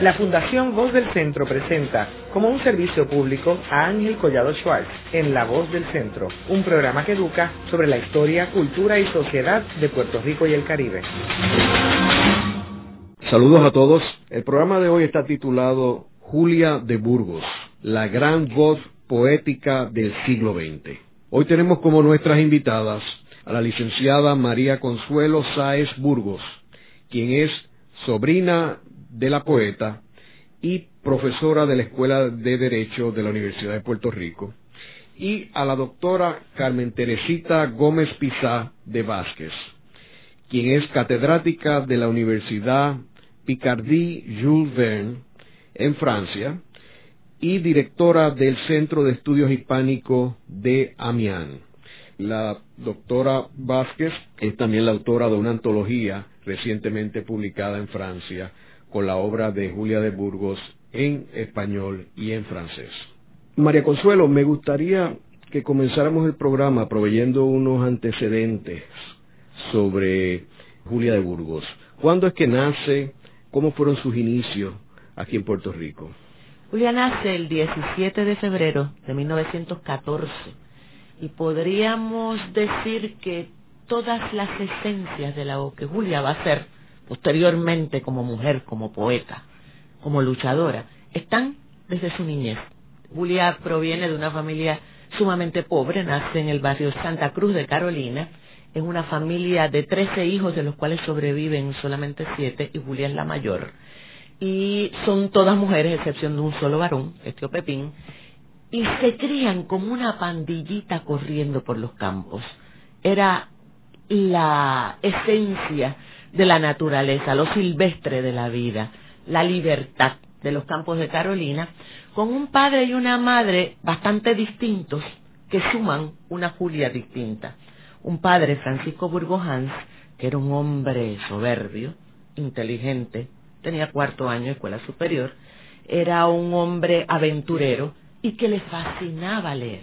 La Fundación Voz del Centro presenta como un servicio público a Ángel Collado Schwartz en La Voz del Centro, un programa que educa sobre la historia, cultura y sociedad de Puerto Rico y el Caribe. Saludos a todos. El programa de hoy está titulado Julia de Burgos, la gran voz poética del siglo XX. Hoy tenemos como nuestras invitadas a la licenciada María Consuelo Sáez Burgos, quien es sobrina de la poeta y profesora de la Escuela de Derecho de la Universidad de Puerto Rico, y a la doctora Carmen Teresita Gómez Pizá de Vázquez, quien es catedrática de la Universidad Picardie Jules Verne en Francia y directora del Centro de Estudios Hispánicos de Amiens. La doctora Vázquez es también la autora de una antología recientemente publicada en Francia con la obra de Julia de Burgos en español y en francés. María Consuelo, me gustaría que comenzáramos el programa proveyendo unos antecedentes sobre Julia de Burgos. ¿Cuándo es que nace? ¿Cómo fueron sus inicios aquí en Puerto Rico? Julia nace el 17 de febrero de 1914 y podríamos decir que todas las esencias de lo que Julia va a ser posteriormente como mujer, como poeta, como luchadora, están desde su niñez. Julia proviene de una familia sumamente pobre, nace en el barrio Santa Cruz de Carolina, en una familia de trece hijos, de los cuales sobreviven solamente siete, y Julia es la mayor. Y son todas mujeres, excepción de un solo varón, este Pepín, y se crían como una pandillita corriendo por los campos. Era la esencia de la naturaleza, lo silvestre de la vida, la libertad de los campos de Carolina, con un padre y una madre bastante distintos que suman una Julia distinta. Un padre, Francisco Burgojans, que era un hombre soberbio, inteligente, tenía cuarto año de escuela superior, era un hombre aventurero, y que le fascinaba leer.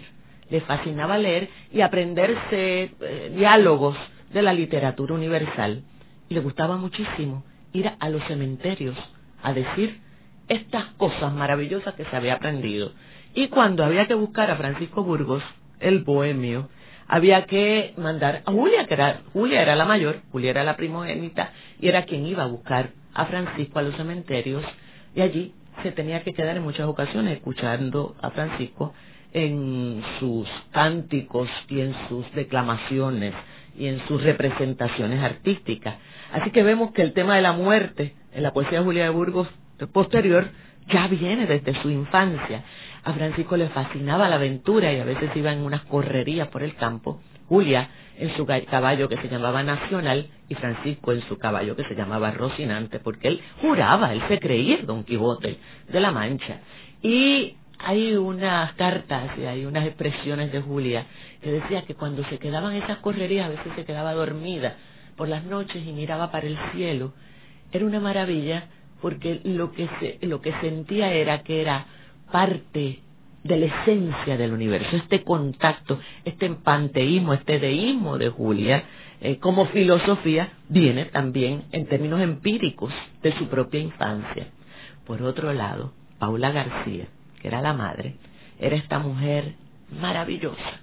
Le fascinaba leer y aprenderse eh, diálogos de la literatura universal. Le gustaba muchísimo ir a los cementerios a decir estas cosas maravillosas que se había aprendido. Y cuando había que buscar a Francisco Burgos, el bohemio, había que mandar a Julia, que era, Julia era la mayor, Julia era la primogénita, y era quien iba a buscar a Francisco a los cementerios, y allí se tenía que quedar en muchas ocasiones escuchando a Francisco en sus cánticos y en sus declamaciones y en sus representaciones artísticas. Así que vemos que el tema de la muerte en la poesía de Julia de Burgos posterior ya viene desde su infancia. A Francisco le fascinaba la aventura y a veces iba en unas correrías por el campo. Julia en su caballo que se llamaba Nacional y Francisco en su caballo que se llamaba Rocinante, porque él juraba, él se creía Don Quijote de la Mancha. Y hay unas cartas y hay unas expresiones de Julia que decía que cuando se quedaban esas correrías, a veces se quedaba dormida por las noches y miraba para el cielo, era una maravilla porque lo que, se, lo que sentía era que era parte de la esencia del universo, este contacto, este panteísmo, este deísmo de Julia, eh, como filosofía, viene también en términos empíricos de su propia infancia. Por otro lado, Paula García, que era la madre, era esta mujer maravillosa,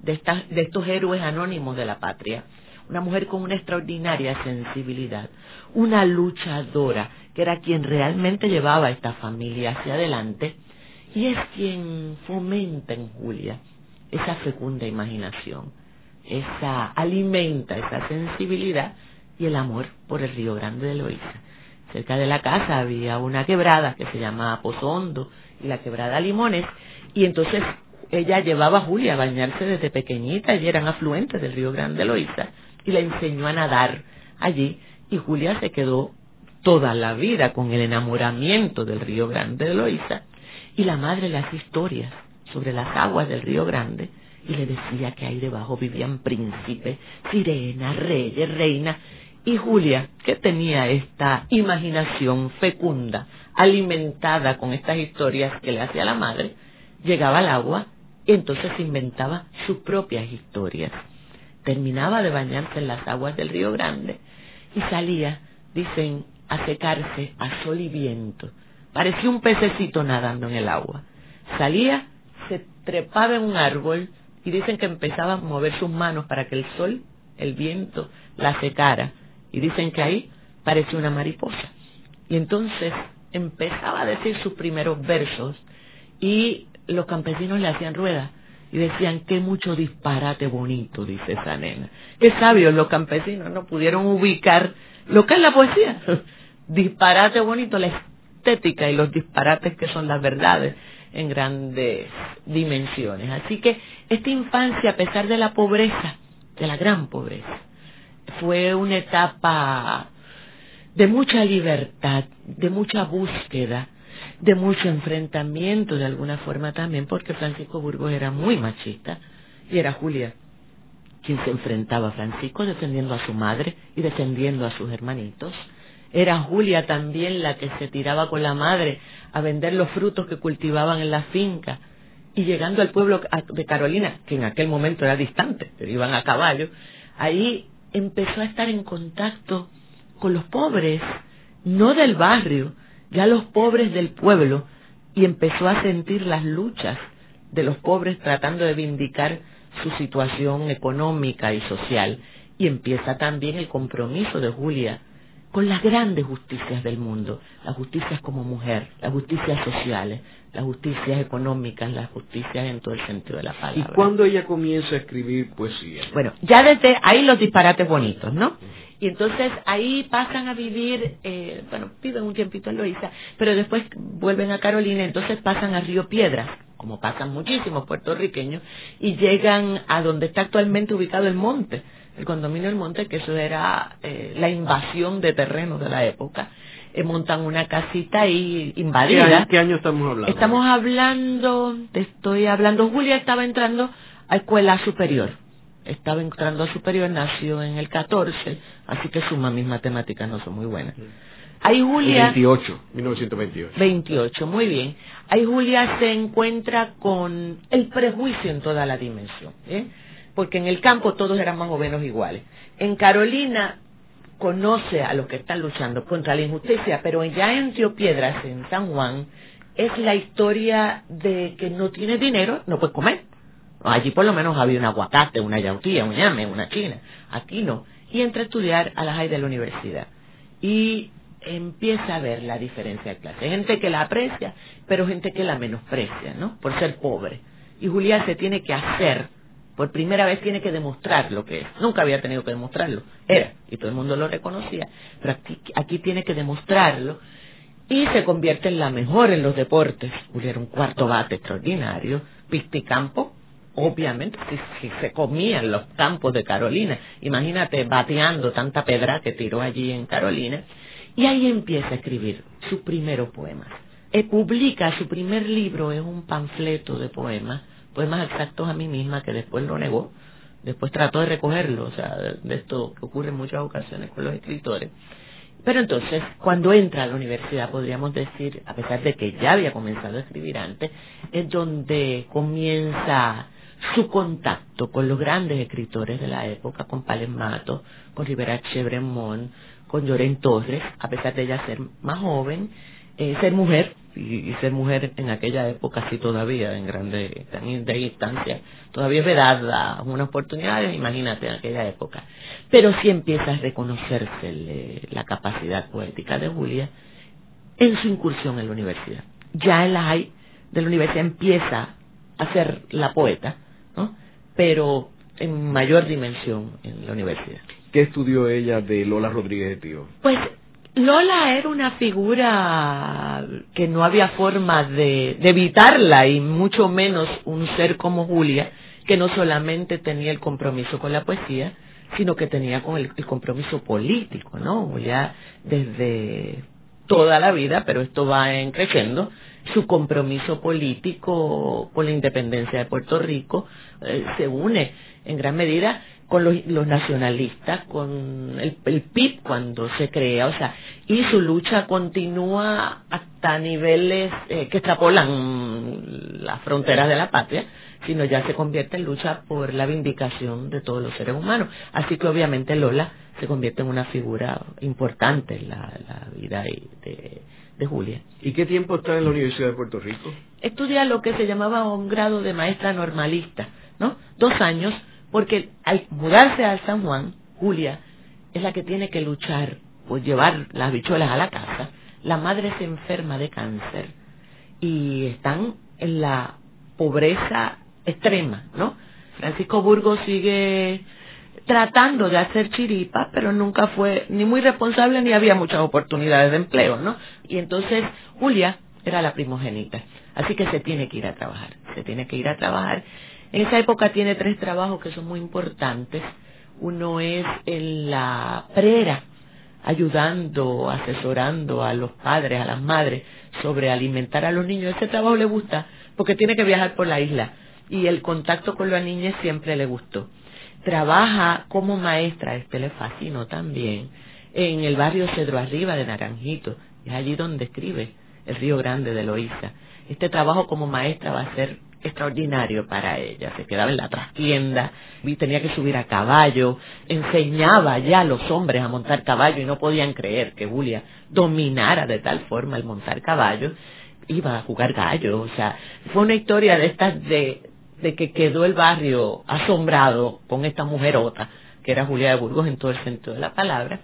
de, de estos héroes anónimos de la patria, una mujer con una extraordinaria sensibilidad, una luchadora, que era quien realmente llevaba a esta familia hacia adelante, y es quien fomenta en Julia esa fecunda imaginación, esa alimenta esa sensibilidad y el amor por el Río Grande de Loíza. Cerca de la casa había una quebrada que se llama Pozo Hondo y la quebrada Limones y entonces ella llevaba a Julia a bañarse desde pequeñita y eran afluentes del Río Grande de Loíza y la enseñó a nadar allí y Julia se quedó toda la vida con el enamoramiento del Río Grande de Loíza y la madre hacía historias sobre las aguas del río Grande y le decía que ahí debajo vivían príncipes, sirenas, reyes, reinas. Y Julia, que tenía esta imaginación fecunda, alimentada con estas historias que le hacía la madre, llegaba al agua y entonces inventaba sus propias historias. Terminaba de bañarse en las aguas del río Grande y salía, dicen, a secarse a sol y viento parecía un pececito nadando en el agua. Salía, se trepaba en un árbol y dicen que empezaba a mover sus manos para que el sol, el viento, la secara. Y dicen que ahí parecía una mariposa. Y entonces empezaba a decir sus primeros versos y los campesinos le hacían rueda y decían qué mucho disparate bonito, dice esa nena. Qué sabios los campesinos no pudieron ubicar lo que es la poesía. disparate bonito, la estética y los disparates que son las verdades en grandes dimensiones. Así que esta infancia, a pesar de la pobreza, de la gran pobreza, fue una etapa de mucha libertad, de mucha búsqueda, de mucho enfrentamiento de alguna forma también, porque Francisco Burgos era muy machista y era Julia quien se enfrentaba a Francisco defendiendo a su madre y defendiendo a sus hermanitos. Era Julia también la que se tiraba con la madre a vender los frutos que cultivaban en la finca y llegando al pueblo de Carolina, que en aquel momento era distante, pero iban a caballo, ahí empezó a estar en contacto con los pobres, no del barrio, ya los pobres del pueblo, y empezó a sentir las luchas de los pobres tratando de vindicar su situación económica y social. Y empieza también el compromiso de Julia con las grandes justicias del mundo, las justicias como mujer, las justicias sociales, las justicias económicas, las justicias en todo el sentido de la palabra. ¿Y cuándo ella comienza a escribir poesía? Bueno, ya desde ahí los disparates bonitos, ¿no? Y entonces ahí pasan a vivir, eh, bueno, viven un tiempito en Loíza, pero después vuelven a Carolina, entonces pasan a Río Piedras, como pasan muchísimos puertorriqueños, y llegan a donde está actualmente ubicado el monte, el condominio del monte, que eso era eh, la invasión de terreno de la época. Eh, montan una casita ahí invadida. ¿Qué año, estamos hablando? Estamos hablando, te estoy hablando, Julia estaba entrando a escuela superior. Estaba entrando a superior, nació en el 14, así que suma mis matemáticas no son muy buenas. Ahí Julia... 28, 1928. 28, muy bien. Ahí Julia se encuentra con el prejuicio en toda la dimensión, ¿eh? porque en el campo todos eran más o menos iguales. En Carolina conoce a los que están luchando contra la injusticia, pero ya en Río Piedras, en San Juan, es la historia de que no tiene dinero, no puede comer. Allí por lo menos había un aguacate, una yautía, un llame, una china. Aquí no. Y entra a estudiar a la high de la universidad. Y empieza a ver la diferencia de clase. Gente que la aprecia, pero gente que la menosprecia, ¿no? Por ser pobre. Y Julián se tiene que hacer, por primera vez tiene que demostrar lo que es. Nunca había tenido que demostrarlo. Era, y todo el mundo lo reconocía. Pero aquí, tiene que demostrarlo. Y se convierte en la mejor en los deportes. Julián era un cuarto bate extraordinario. Pisticampo, obviamente, si, se comían los campos de Carolina. Imagínate bateando tanta pedra que tiró allí en Carolina y ahí empieza a escribir sus primeros poemas. Eh, publica su primer libro, es un panfleto de poemas, poemas exactos a mí misma, que después lo negó, después trató de recogerlo, o sea, de, esto que ocurre en muchas ocasiones con los escritores. Pero entonces, cuando entra a la universidad, podríamos decir, a pesar de que ya había comenzado a escribir antes, es donde comienza su contacto con los grandes escritores de la época, con Mato, con Rivera Chebremont, con Lloren Torres, a pesar de ella ser más joven, eh, ser mujer, y, ser mujer en aquella época sí todavía, en grande de distancia, todavía es verdad una oportunidad, imagínate en aquella época. Pero sí empieza a reconocerse la capacidad poética de Julia en su incursión en la universidad. Ya en la de la universidad empieza a ser la poeta. Pero en mayor dimensión en la universidad. ¿Qué estudió ella de Lola Rodríguez de Tío? Pues Lola era una figura que no había forma de, evitarla y mucho menos un ser como Julia que no solamente tenía el compromiso con la poesía, sino que tenía con el, compromiso político, ¿no? Julia desde toda la vida, pero esto va en creciendo, su compromiso político con la independencia de Puerto Rico eh, se une en gran medida con los, nacionalistas, con el, el, PIB cuando se crea, o sea, y su lucha continúa hasta niveles eh, que extrapolan las fronteras de la patria, sino ya se convierte en lucha por la vindicación de todos los seres humanos. Así que obviamente Lola se convierte en una figura importante en la, vida de, de Julia. ¿Y qué tiempo está en la Universidad de Puerto Rico? Estudia lo que se llamaba un grado de maestra normalista, ¿no? Dos años, porque al mudarse al San Juan, Julia es la que tiene que luchar por llevar las bichuelas a la casa. La madre se enferma de cáncer y están en la pobreza extrema, ¿no? Francisco Burgos sigue tratando de hacer chiripa, pero nunca fue ni muy responsable ni había muchas oportunidades de empleo, ¿no? Y entonces Julia era la primogénita, así que se tiene que ir a trabajar, se tiene que ir a trabajar. En esa época tiene tres trabajos que son muy importantes. Uno es en la prera, ayudando, asesorando a los padres, a las madres sobre alimentar a los niños. Ese trabajo le gusta porque tiene que viajar por la isla y el contacto con las niñas siempre le gustó trabaja como maestra, este le fascinó también, en el barrio Cedro Arriba de Naranjito, es allí donde escribe el Río Grande de Loíza. Este trabajo como maestra va a ser extraordinario para ella. Se quedaba en la trastienda, tenía que subir a caballo, enseñaba ya a los hombres a montar caballo y no podían creer que Julia dominara de tal forma el montar caballo. Iba a jugar gallo, o sea, fue una historia de estas de de que quedó el barrio asombrado con esta mujerota, que era Julia de Burgos en todo el sentido de la palabra,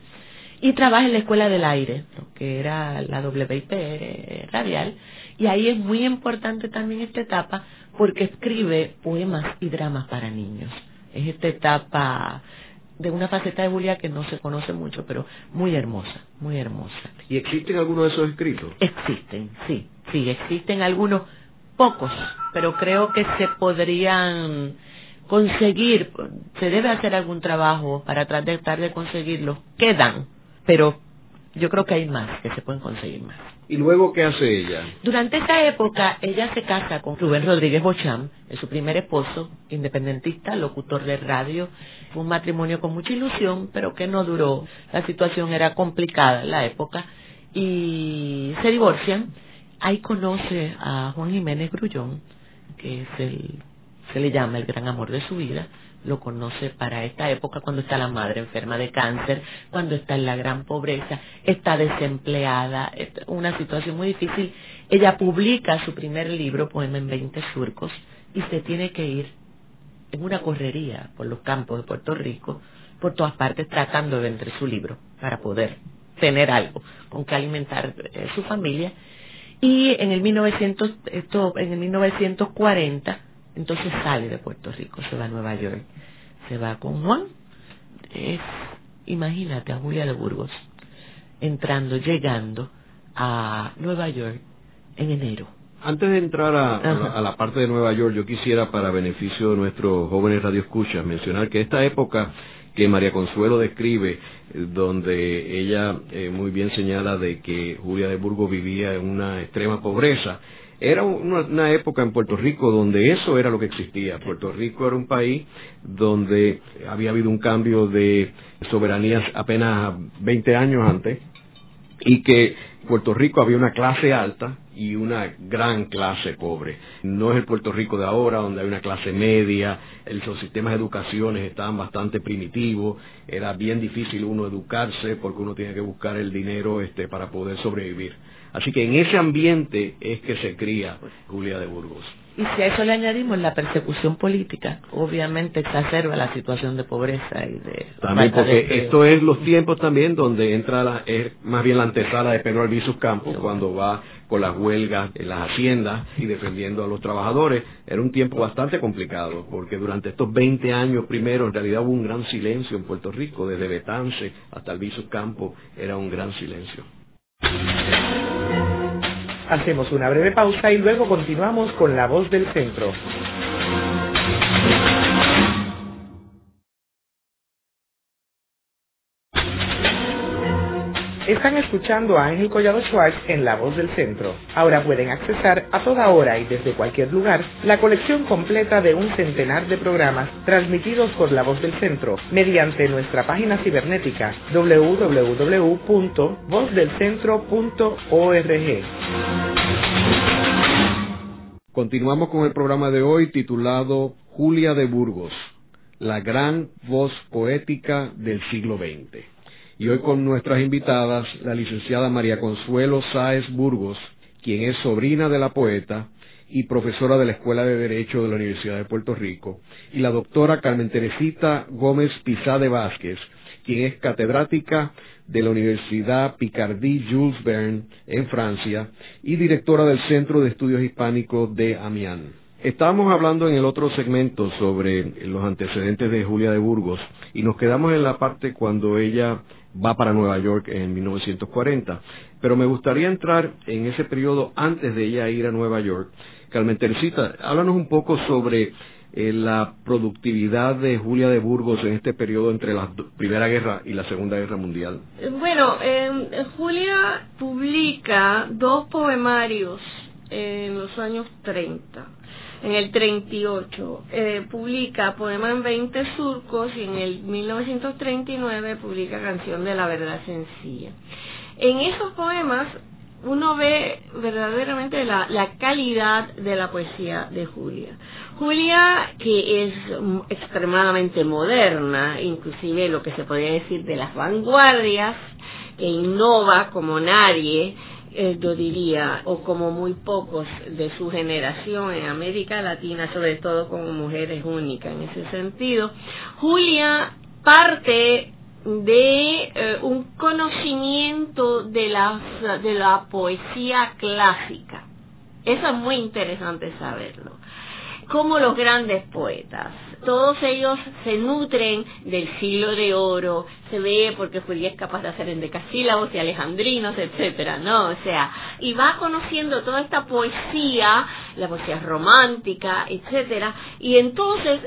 y trabaja en la Escuela del Aire, que era la WIP radial, y ahí es muy importante también esta etapa porque escribe poemas y dramas para niños. Es esta etapa de una faceta de Julia que no se conoce mucho, pero muy hermosa, muy hermosa. ¿Y existen algunos de esos escritos? Existen, sí, sí, existen algunos pocos, pero creo que se podrían conseguir, se debe hacer algún trabajo para tratar de conseguirlos. Quedan, pero yo creo que hay más, que se pueden conseguir más. ¿Y luego qué hace ella? Durante esa época, ella se casa con Rubén Rodríguez Bocham, es su primer esposo, independentista, locutor de radio. Fue un matrimonio con mucha ilusión, pero que no duró. La situación era complicada en la época. Y se divorcian ahí conoce a Juan Jiménez Grullón, que es el, se le llama el gran amor de su vida, lo conoce para esta época cuando está la madre enferma de cáncer, cuando está en la gran pobreza, está desempleada, una situación muy difícil. Ella publica su primer libro, Poema en 20 surcos, y se tiene que ir en una correría por los campos de Puerto Rico, por todas partes, tratando de vender su libro para poder tener algo con que alimentar eh, su familia y en el 1900, esto, en el 1940, entonces sale de Puerto Rico, se va a Nueva York, se va con Juan, es, imagínate a Julia de Burgos, entrando, llegando a Nueva York en enero. Antes de entrar a, a, la, parte de Nueva York, yo quisiera, para beneficio de nuestros jóvenes radioescuchas, mencionar que esta época que María Consuelo describe donde ella eh, muy bien señala de que Julia de Burgos vivía en una extrema pobreza. Era una, época en Puerto Rico donde eso era lo que existía. Puerto Rico era un país donde había habido un cambio de soberanía apenas 20 años antes y que Puerto Rico había una clase alta y una gran clase pobre. No es el Puerto Rico de ahora, donde hay una clase media, los sistemas de educación estaban bastante primitivos, era bien difícil uno educarse porque uno tiene que buscar el dinero este, para poder sobrevivir. Así que en ese ambiente es que se cría Julia de Burgos. Y si a eso le añadimos la persecución política, obviamente exacerba la situación de pobreza y de... También porque esto es los tiempos también donde entra la, es más bien la antesala de Pedro Albizu Campos cuando va con las huelgas en las haciendas y defendiendo a los trabajadores. Era un tiempo bastante complicado porque durante estos 20 años primero en realidad hubo un gran silencio en Puerto Rico, desde Betance hasta Albizu Campos era un gran silencio. Hacemos una breve pausa y luego continuamos con la voz del centro. Están escuchando a Ángel Collado Schwartz en La Voz del Centro. Ahora pueden accesar a toda hora y desde cualquier lugar la colección completa de un centenar de programas transmitidos por La Voz del Centro mediante nuestra página cibernética www.vozdelcentro.org. Continuamos con el programa de hoy titulado Julia de Burgos, la gran voz poética del siglo XX. Y hoy con nuestras invitadas, la licenciada María Consuelo Sáez Burgos, quien es sobrina de la poeta y profesora de la Escuela de Derecho de la Universidad de Puerto Rico, y la doctora Carmen Teresita Gómez Pizade Vázquez, quien es catedrática de la Universidad Picardie Jules Verne en Francia y directora del Centro de Estudios Hispánicos de Amiens. Estábamos hablando en el otro segmento sobre los antecedentes de Julia de Burgos y nos quedamos en la parte cuando ella va para Nueva York en 1940. Pero me gustaría entrar en ese periodo antes de ella ir a Nueva York. Carmen Teresita, háblanos un poco sobre eh, la productividad de Julia de Burgos en este periodo entre la Primera Guerra y la Segunda Guerra Mundial. Bueno, Julia publica dos poemarios en los años 30. En el 38 eh, publica Poema en 20 surcos y en el 1939 publica Canción de la Verdad Sencilla. En esos poemas uno ve verdaderamente la, la, calidad de la poesía de Julia. Julia, que es extremadamente moderna, inclusive lo que se podría decir de las vanguardias, que innova como nadie, eh, yo diría, o como muy pocos de su generación en América Latina, sobre todo como mujeres únicas en ese sentido. Julia parte de eh, un conocimiento de la, de la poesía clásica. Eso es muy interesante saberlo. Como los grandes poetas, todos ellos se nutren del siglo de oro, se ve porque Julia es capaz de hacer endecasílabos y alejandrinos, etcétera, ¿no? O sea, y va conociendo toda esta poesía, la poesía romántica, etcétera, y entonces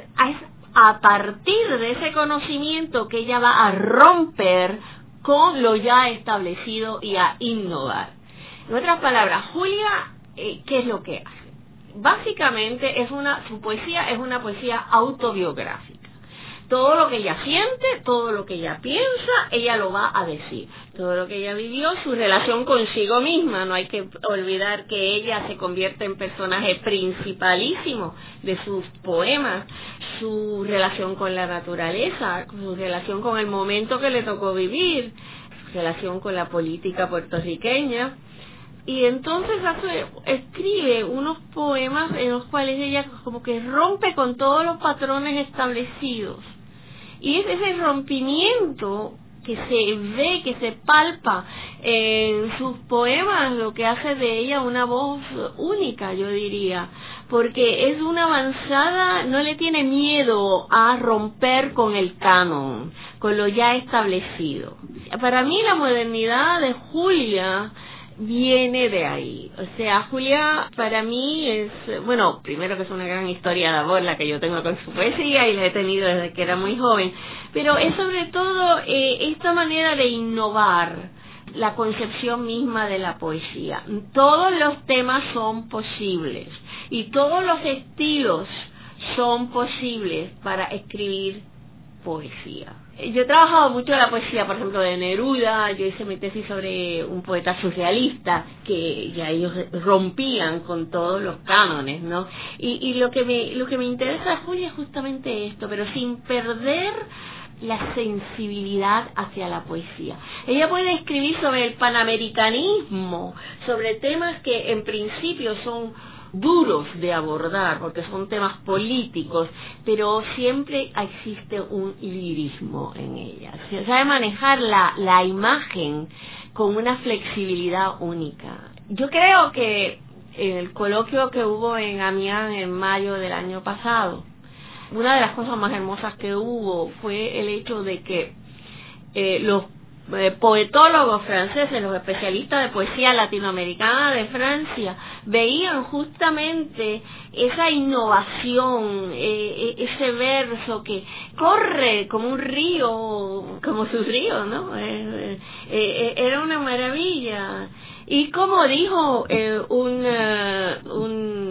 a partir de ese conocimiento que ella va a romper con lo ya establecido y a innovar. En otras palabras, Julia, eh, ¿qué es lo que hace? Básicamente es una, su poesía es una poesía autobiográfica todo lo que ella siente, todo lo que ella piensa, ella lo va a decir. Todo lo que ella vivió, su relación consigo misma, no hay que olvidar que ella se convierte en personaje principalísimo de sus poemas, su relación con la naturaleza, su relación con el momento que le tocó vivir, su relación con la política puertorriqueña. Y entonces hace, escribe unos poemas en los cuales ella como que rompe con todos los patrones establecidos y es ese rompimiento que se ve, que se palpa en sus poemas, lo que hace de ella una voz única, yo diría, porque es una avanzada, no le tiene miedo a romper con el canon, con lo ya establecido. Para mí la modernidad de Julia viene de ahí. O sea, Julia para mí es, bueno, primero que es una gran historia de amor la que yo tengo con su poesía y la he tenido desde que era muy joven, pero es sobre todo eh, esta manera de innovar la concepción misma de la poesía. Todos los temas son posibles y todos los estilos son posibles para escribir poesía. Yo he trabajado mucho la poesía, por ejemplo, de Neruda, yo hice mi tesis sobre un poeta surrealista, que ya ellos rompían con todos los cánones, ¿no? Y, y lo que me, lo que me interesa, Julia, es justamente esto, pero sin perder la sensibilidad hacia la poesía. Ella puede escribir sobre el panamericanismo, sobre temas que en principio son duros de abordar porque son temas políticos, pero siempre existe un lirismo en ella. Se sabe manejar la, la imagen con una flexibilidad única. Yo creo que el coloquio que hubo en Amiens en mayo del año pasado, una de las cosas más hermosas que hubo fue el hecho de que eh, los eh, poetólogos franceses, los especialistas de poesía latinoamericana de Francia, veían justamente esa innovación, eh, e-, ese verso que corre como un río, como su río, ¿no? Eh, era una maravilla. Y como dijo un, un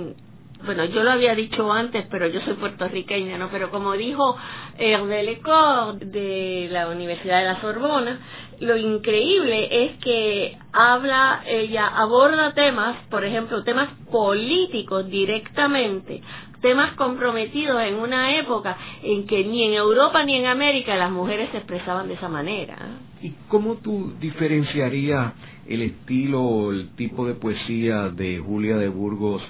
bueno, yo lo había dicho antes, pero yo soy puertorriqueña, ¿no? Pero como dijo Hervé Lecor de la Universidad de la Sorbona, lo increíble es que habla, ella aborda temas, por ejemplo, temas políticos directamente, temas comprometidos en una época en que ni en Europa ni en América las mujeres se expresaban de esa manera. ¿Y cómo tú diferenciarías el estilo o el tipo de poesía de Julia de Burgos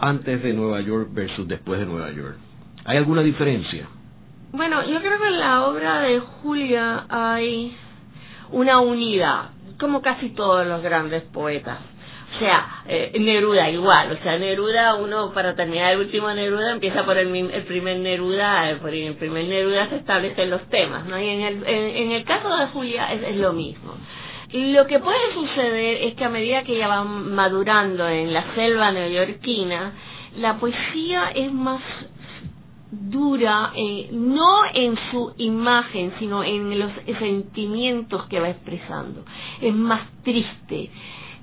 antes de Nueva York versus después de Nueva York? ¿Hay alguna diferencia? Bueno, yo creo que en la obra de Julia hay una unidad, como casi todos los grandes poetas. O sea, eh, Neruda igual, o sea, Neruda, uno para terminar el último Neruda empieza por el, el primer Neruda, eh, por el primer Neruda se establecen los temas, ¿no? Y en el, en, el caso de Julia es, es lo mismo. Lo que puede suceder es que a medida que ella va madurando en la selva neoyorquina, la poesía es más dura, eh, no en su imagen, sino en los sentimientos que va expresando. Es más triste,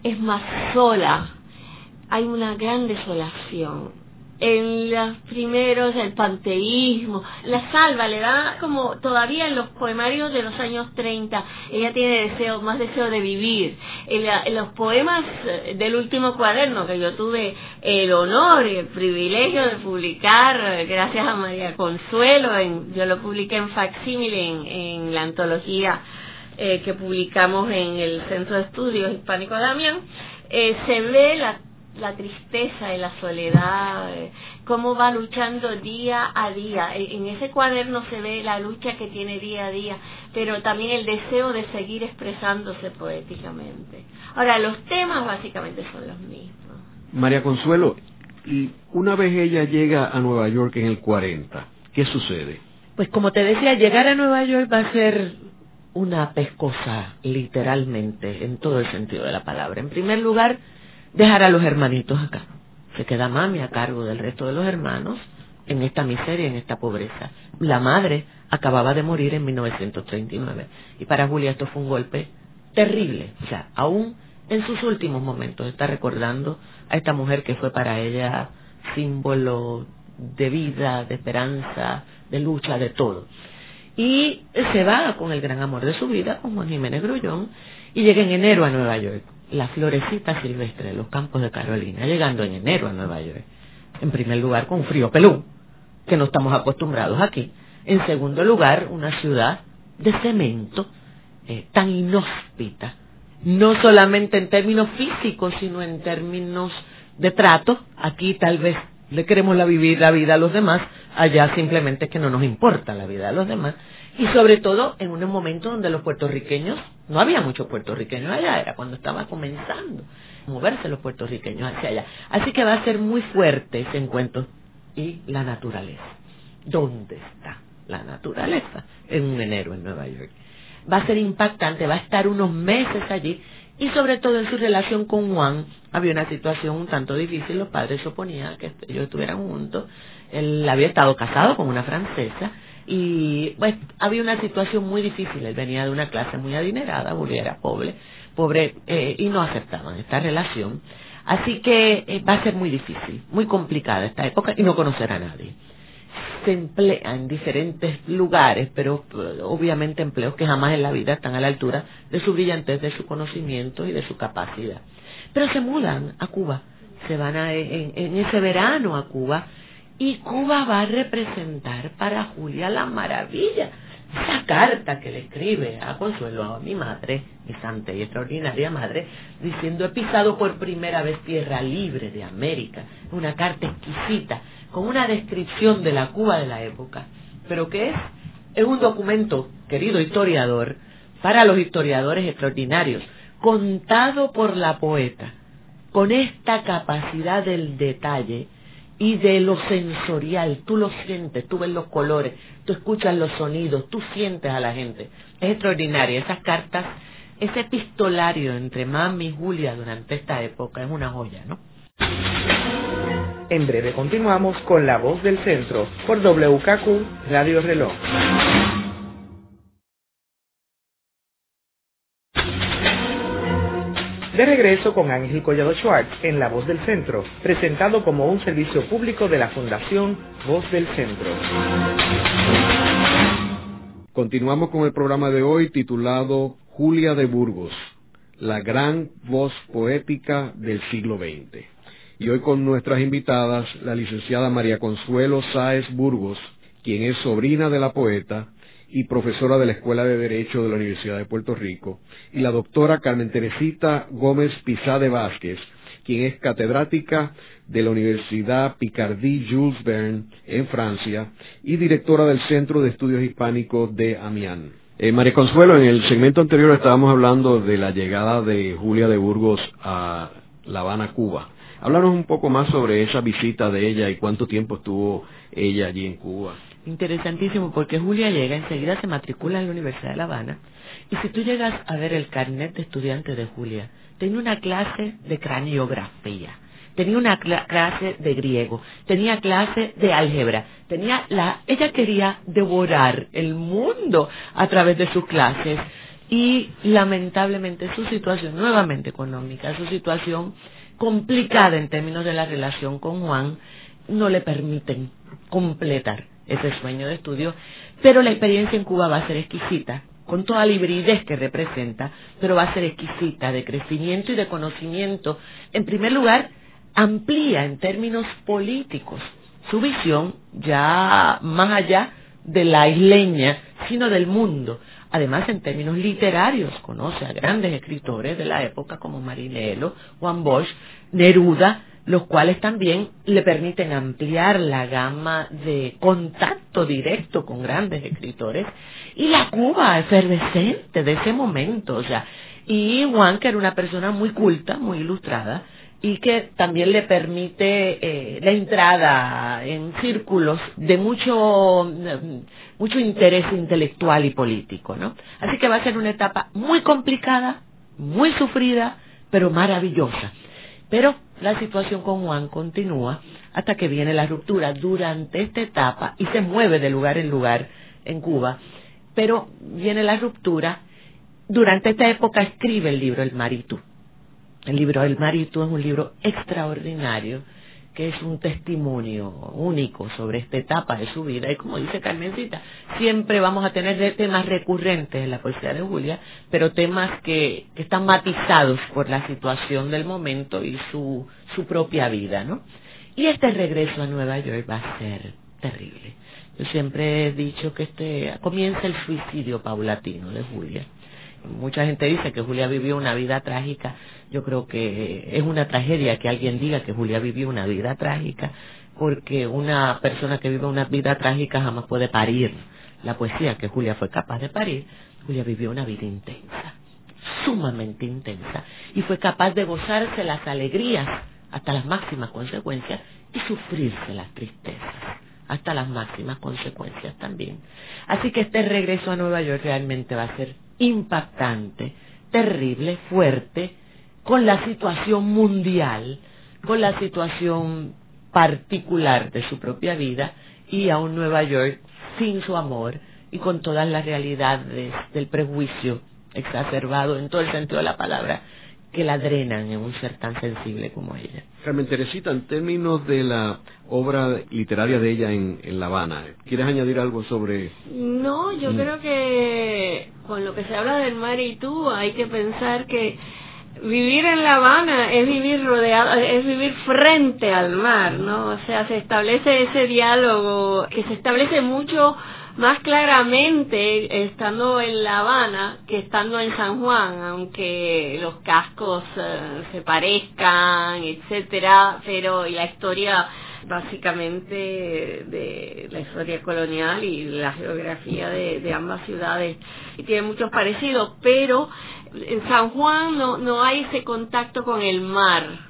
es más sola, hay una gran desolación en los primeros, el panteísmo, la salva le da como todavía en los poemarios de los años 30, ella tiene deseo, más deseo de vivir. En, los poemas eh, del último cuaderno que yo tuve el honor y el privilegio de publicar, eh, gracias a María Consuelo, en, yo lo publiqué en facsímile en, en la antología eh, que publicamos en el Centro de Estudios Hispánico Damián, se ve la la tristeza y la soledad, eh, cómo va luchando día a día. E, en ese cuaderno se ve la lucha que tiene día a día, pero también el deseo de seguir expresándose poéticamente. Ahora, los temas básicamente son los mismos. María Consuelo, y una vez ella llega a Nueva York en el 40, ¿qué sucede? Pues como te decía, llegar a Nueva York va a ser una pescosa, literalmente, en todo el sentido de la palabra. En primer lugar, dejar a los hermanitos acá. Se queda mami a cargo del resto de los hermanos en esta miseria, en esta pobreza. La madre acababa de morir en 1939 y para Julia esto fue un golpe terrible. O sea, aún en sus últimos momentos está recordando a esta mujer que fue para ella símbolo de vida, de esperanza, de lucha, de todo. Y se va con el gran amor de su vida, con Juan Jiménez Grullón, y llega en enero a Nueva York la florecita silvestre de los campos de Carolina, llegando en enero a Nueva York. En primer lugar, con frío pelú, que no estamos acostumbrados aquí. En segundo lugar, una ciudad de cemento eh, tan inhóspita, no solamente en términos físicos, sino en términos de trato. Aquí tal vez le queremos la vivir la vida a los demás, allá simplemente es que no nos importa la vida de los demás. Y sobre todo en un momento donde los puertorriqueños, no había muchos puertorriqueños allá, era cuando estaba comenzando a moverse los puertorriqueños hacia allá. Así que va a ser muy fuerte ese encuentro y la naturaleza. ¿Dónde está la naturaleza? En un enero en Nueva York. Va a ser impactante, va a estar unos meses allí y sobre todo en su relación con Juan había una situación un tanto difícil, los padres se oponían a que ellos estuvieran juntos, él había estado casado con una francesa y pues había una situación muy difícil, él venía de una clase muy adinerada, era pobre, pobre eh, y no aceptaban esta relación, así que eh, va a ser muy difícil, muy complicada esta época y no conocer a nadie. Se emplea en diferentes lugares, pero eh, obviamente empleos que jamás en la vida están a la altura de su brillantez, de su conocimiento y de su capacidad. Pero se mudan a Cuba, se van a, en ese verano a Cuba y Cuba va a representar para Julia la maravilla. Esa carta que le escribe a Consuelo, a mi madre, mi santa y extraordinaria madre, diciendo he pisado por primera vez tierra libre de América. Una carta exquisita, con una descripción de la Cuba de la época. ¿Pero qué es? Es un documento, querido historiador, para los historiadores extraordinarios, contado por la poeta, con esta capacidad del detalle y de lo sensorial, tú lo sientes, tú ves los colores, tú escuchas los sonidos, tú sientes a la gente. Es extraordinaria, esas cartas, ese epistolario entre Mami y Julia durante esta época es una joya, ¿no? En breve continuamos con La Voz del Centro por WKQ Radio Reloj. De regreso con Ángel Collado Schwartz en La Voz del Centro, presentado como un servicio público de la Fundación Voz del Centro. Continuamos con el programa de hoy titulado Julia de Burgos, la gran voz poética del siglo XX. y hoy con nuestras invitadas, la licenciada María Consuelo Sáez Burgos, quien es sobrina de la poeta y profesora de la Escuela de Derecho de la Universidad de Puerto Rico, y la doctora Carmen Teresita Gómez Pizade Vázquez, quien es catedrática de la Universidad Picardie Jules Verne en Francia y directora del Centro de Estudios Hispánicos de Amiens. Eh, María Consuelo, en el segmento anterior estábamos hablando de la llegada de Julia de Burgos a La Habana, Cuba. Háblanos un poco más sobre esa visita de ella y cuánto tiempo estuvo ella allí en Cuba. Interesantísimo, porque Julia llega, enseguida se matricula en la Universidad de La Habana, y si tú llegas a ver el carnet de estudiante de Julia, tenía una clase de craniografía, tenía una clase de griego, tenía clase de álgebra, tenía la, ella quería devorar el mundo a través de sus clases y lamentablemente su situación nuevamente económica, su situación complicada en términos de la relación con Juan, no le permiten completar ese sueño de estudio, pero la experiencia en Cuba va a ser exquisita, con toda la hibridez que representa, pero va a ser exquisita de crecimiento y de conocimiento. En primer lugar, amplía en términos políticos su visión ya más allá de la isleña, sino del mundo. Además, en términos literarios, conoce a grandes escritores de la época como Marinello, Juan Bosch, Neruda, los cuales también le permiten ampliar la gama de contacto directo con grandes escritores y la Cuba efervescente de ese momento, o sea, y Juan que era una persona muy culta, muy ilustrada y que también le permite eh, la entrada en círculos de mucho mucho interés intelectual y político, ¿no? Así que va a ser una etapa muy complicada, muy sufrida, pero maravillosa. Pero la situación con Juan continúa hasta que viene la ruptura durante esta etapa y se mueve de lugar en lugar en Cuba. Pero viene la ruptura. Durante esta época escribe el libro El Maritu. El libro El Maritu es un libro extraordinario que es un testimonio único sobre esta etapa de su vida. Y como dice Carmencita, siempre vamos a tener temas recurrentes en la poesía de Julia, pero temas que, que están matizados por la situación del momento y su, su propia vida, ¿no? Y este regreso a Nueva York va a ser terrible. Yo siempre he dicho que este comienza el suicidio paulatino de Julia mucha gente dice que Julia vivió una vida trágica. Yo creo que es una tragedia que alguien diga que Julia vivió una vida trágica, porque una persona que vive una vida trágica jamás puede parir la poesía que Julia fue capaz de parir. Julia vivió una vida intensa, sumamente intensa, y fue capaz de gozarse las alegrías hasta las máximas consecuencias y sufrirse las tristezas hasta las máximas consecuencias también. Así que este regreso a Nueva York realmente va a ser impactante, terrible, fuerte, con la situación mundial, con la situación particular de su propia vida y a un Nueva York sin su amor y con todas las realidades del prejuicio exacerbado en todo el sentido de la palabra que la drenan en un ser tan sensible como ella. Carmen Teresita, en términos de la obra literaria de ella en, La Habana, ¿quieres añadir algo sobre...? No, yo mm. creo que con lo que se habla del mar y tú, hay que pensar que vivir en La Habana es vivir rodeado, es vivir frente al mar, ¿no? O sea, se establece ese diálogo que se establece mucho más claramente estando en La Habana que estando en San Juan, aunque los cascos eh, se parezcan, etcétera, pero y la historia básicamente de la historia colonial y la geografía de, de ambas ciudades y tiene muchos parecidos, pero en San Juan no, no hay ese contacto con el mar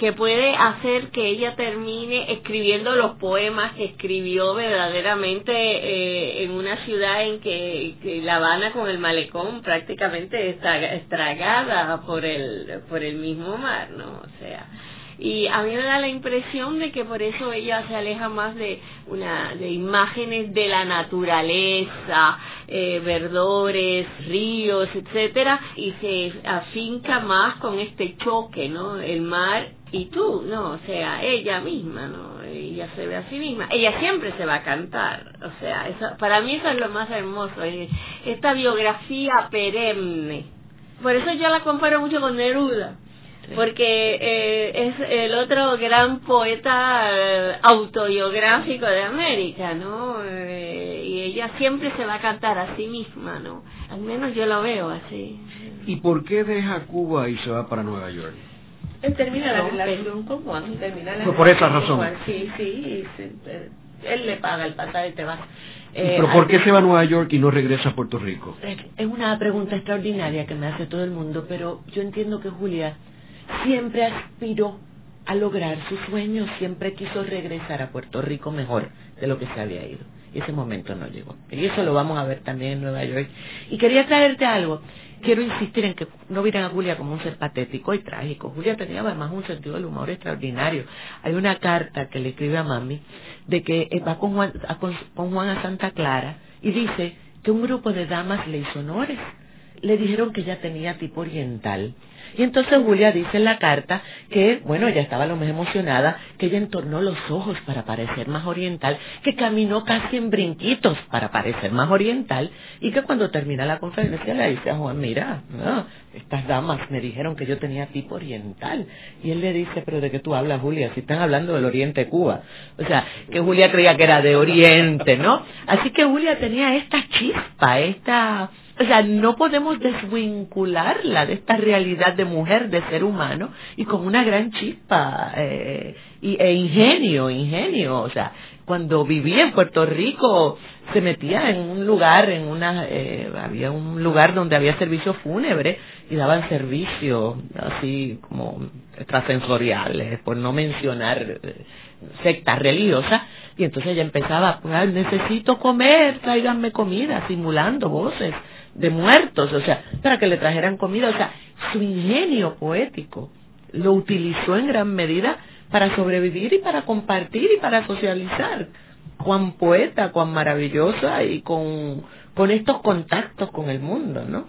que puede hacer que ella termine escribiendo los poemas que escribió verdaderamente eh, en una ciudad en que, La Habana con el malecón prácticamente está estragada por el por el mismo mar, ¿no? O sea, y a mí me da la impresión de que por eso ella se aleja más de una de imágenes de la naturaleza eh, verdores ríos etcétera y se afinca más con este choque no el mar y tú, no, o sea, ella misma, ¿no? Ella se ve a sí misma. Ella siempre se va a cantar, o sea, eso, para mí eso es lo más hermoso, esta biografía perenne. Por eso yo la comparo mucho con Neruda, porque eh, es el otro gran poeta eh, autobiográfico de América, ¿no? Eh, y ella siempre se va a cantar a sí misma, ¿no? Al menos yo lo veo así. ¿Y por qué deja Cuba y se va para Nueva York? Él termina la relación con Juan, termina la Pues por esa razón. Sí, sí, él le paga el pasaje y te vas. Eh, ¿Pero por qué se va a Nueva York y no regresa a Puerto Rico? Es una pregunta extraordinaria que me hace todo el mundo, pero yo entiendo que Julia siempre aspiró a lograr su sueño, siempre quiso regresar a Puerto Rico mejor de lo que se había ido. Y ese momento no llegó. Y eso lo vamos a ver también en Nueva York. Y quería traerte algo. Quiero insistir en que no vieran a Julia como un ser patético y trágico. Julia tenía además un sentido del humor extraordinario. Hay una carta que le escribe a mami de que eh, va con Juan, a, con Juan a Santa Clara y dice que un grupo de damas le hizo honores. Le dijeron que ya tenía tipo oriental y entonces Julia dice en la carta que, bueno, ella estaba lo más emocionada, que ella entornó los ojos para parecer más oriental, que caminó casi en brinquitos para parecer más oriental, y que cuando termina la conferencia le dice a Juan, mira, estas damas me dijeron que yo tenía tipo oriental. Y él le dice, pero ¿de qué tú hablas, Julia? Si están hablando del Oriente Cuba. O sea, que Julia creía que era de Oriente, ¿no? Así que Julia tenía esta chispa, esta o sea, no podemos desvincularla de esta realidad de mujer, de ser humano, y con una gran chispa eh, y, e ingenio, ingenio. O sea, cuando vivía en Puerto Rico se metía en un lugar, en una, eh, había un lugar donde había servicio fúnebre y daban servicio así como extrasensoriales, por no mencionar eh, sectas religiosas, y entonces ella empezaba, necesito comer, tráiganme comida, simulando voces de muertos, o sea, para que le trajeran comida, o sea, su ingenio poético lo utilizó en gran medida para sobrevivir y para compartir y para socializar. Cuán poeta, cuán maravillosa y con, con estos contactos con el mundo, ¿no?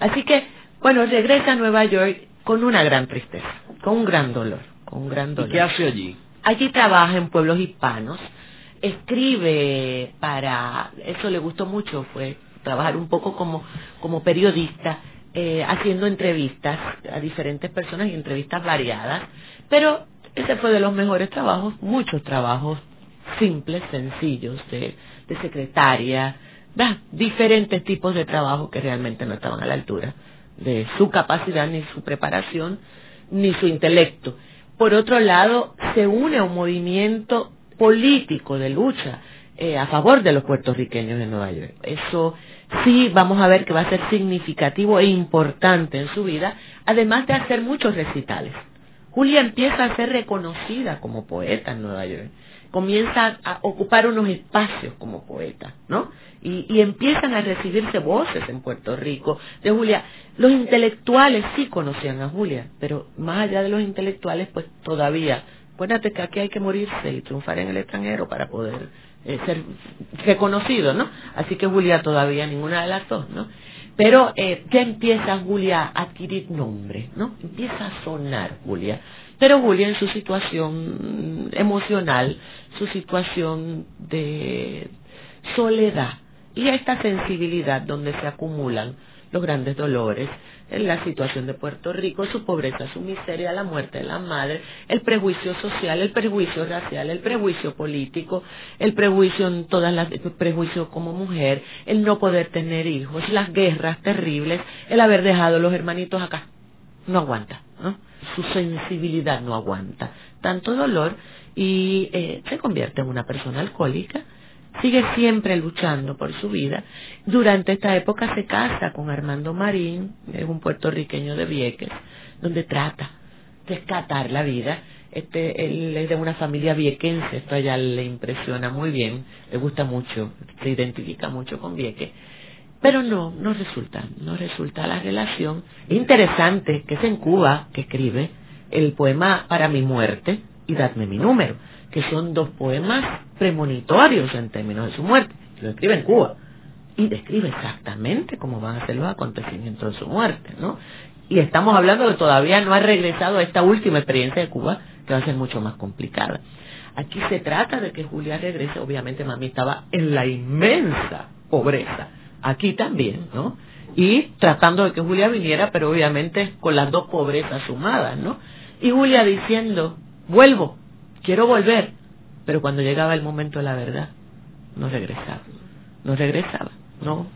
Así que, bueno, regresa a Nueva York con una gran tristeza, con un gran dolor, con un gran dolor. ¿Y qué hace allí? Allí trabaja en pueblos hispanos, escribe para, eso le gustó mucho, fue trabajar un poco como, como periodista, eh, haciendo entrevistas a diferentes personas y entrevistas variadas, pero ese fue de los mejores trabajos, muchos trabajos simples, sencillos, de, de secretaria, diferentes tipos de trabajos que realmente no estaban a la altura de su capacidad, ni su preparación, ni su intelecto. Por otro lado, se une a un movimiento político de lucha eh, a favor de los puertorriqueños en Nueva York. Eso sí vamos a ver que va a ser significativo e importante en su vida, además de hacer muchos recitales. Julia empieza a ser reconocida como poeta en Nueva York, comienza a ocupar unos espacios como poeta, ¿no? Y, y empiezan a recibirse voces en Puerto Rico de Julia. Los intelectuales sí conocían a Julia, pero más allá de los intelectuales, pues todavía, acuérdate que aquí hay que morirse y triunfar en el extranjero para poder eh, ser reconocido, ¿no? Así que Julia todavía ninguna de las dos, ¿no? Pero eh, ya empieza Julia a adquirir nombre, ¿no? Empieza a sonar Julia. Pero Julia en su situación emocional, su situación de soledad y esta sensibilidad donde se acumulan los grandes dolores, en la situación de Puerto Rico, su pobreza, su miseria, la muerte de la madre, el prejuicio social, el prejuicio racial, el prejuicio político, el prejuicio en todas las el prejuicio como mujer, el no poder tener hijos, las guerras terribles, el haber dejado los hermanitos acá. No aguanta, ¿no? Su sensibilidad no aguanta tanto dolor y eh, se convierte en una persona alcohólica sigue siempre luchando por su vida. Durante esta época se casa con Armando Marín, es un puertorriqueño de Vieques, donde trata de rescatar la vida. Este, él es de una familia viequense, esto a ella le impresiona muy bien, le gusta mucho, se identifica mucho con Vieques. Pero no, no resulta, no resulta la relación. Es interesante que es en Cuba que escribe el poema Para mi muerte y Dadme mi número que son dos poemas premonitorios en términos de su muerte. Lo escribe en Cuba y describe exactamente cómo van a ser los acontecimientos de su muerte, ¿no? Y estamos hablando de que todavía no ha regresado a esta última experiencia de Cuba, que va a ser mucho más complicada. Aquí se trata de que Julia regrese, obviamente mami estaba en la inmensa pobreza, aquí también, ¿no? y tratando de que Julia viniera, pero obviamente con las dos pobrezas sumadas, ¿no? Y Julia diciendo, vuelvo, quiero volver, pero cuando llegaba el momento de la verdad, no regresaba, no regresaba, no,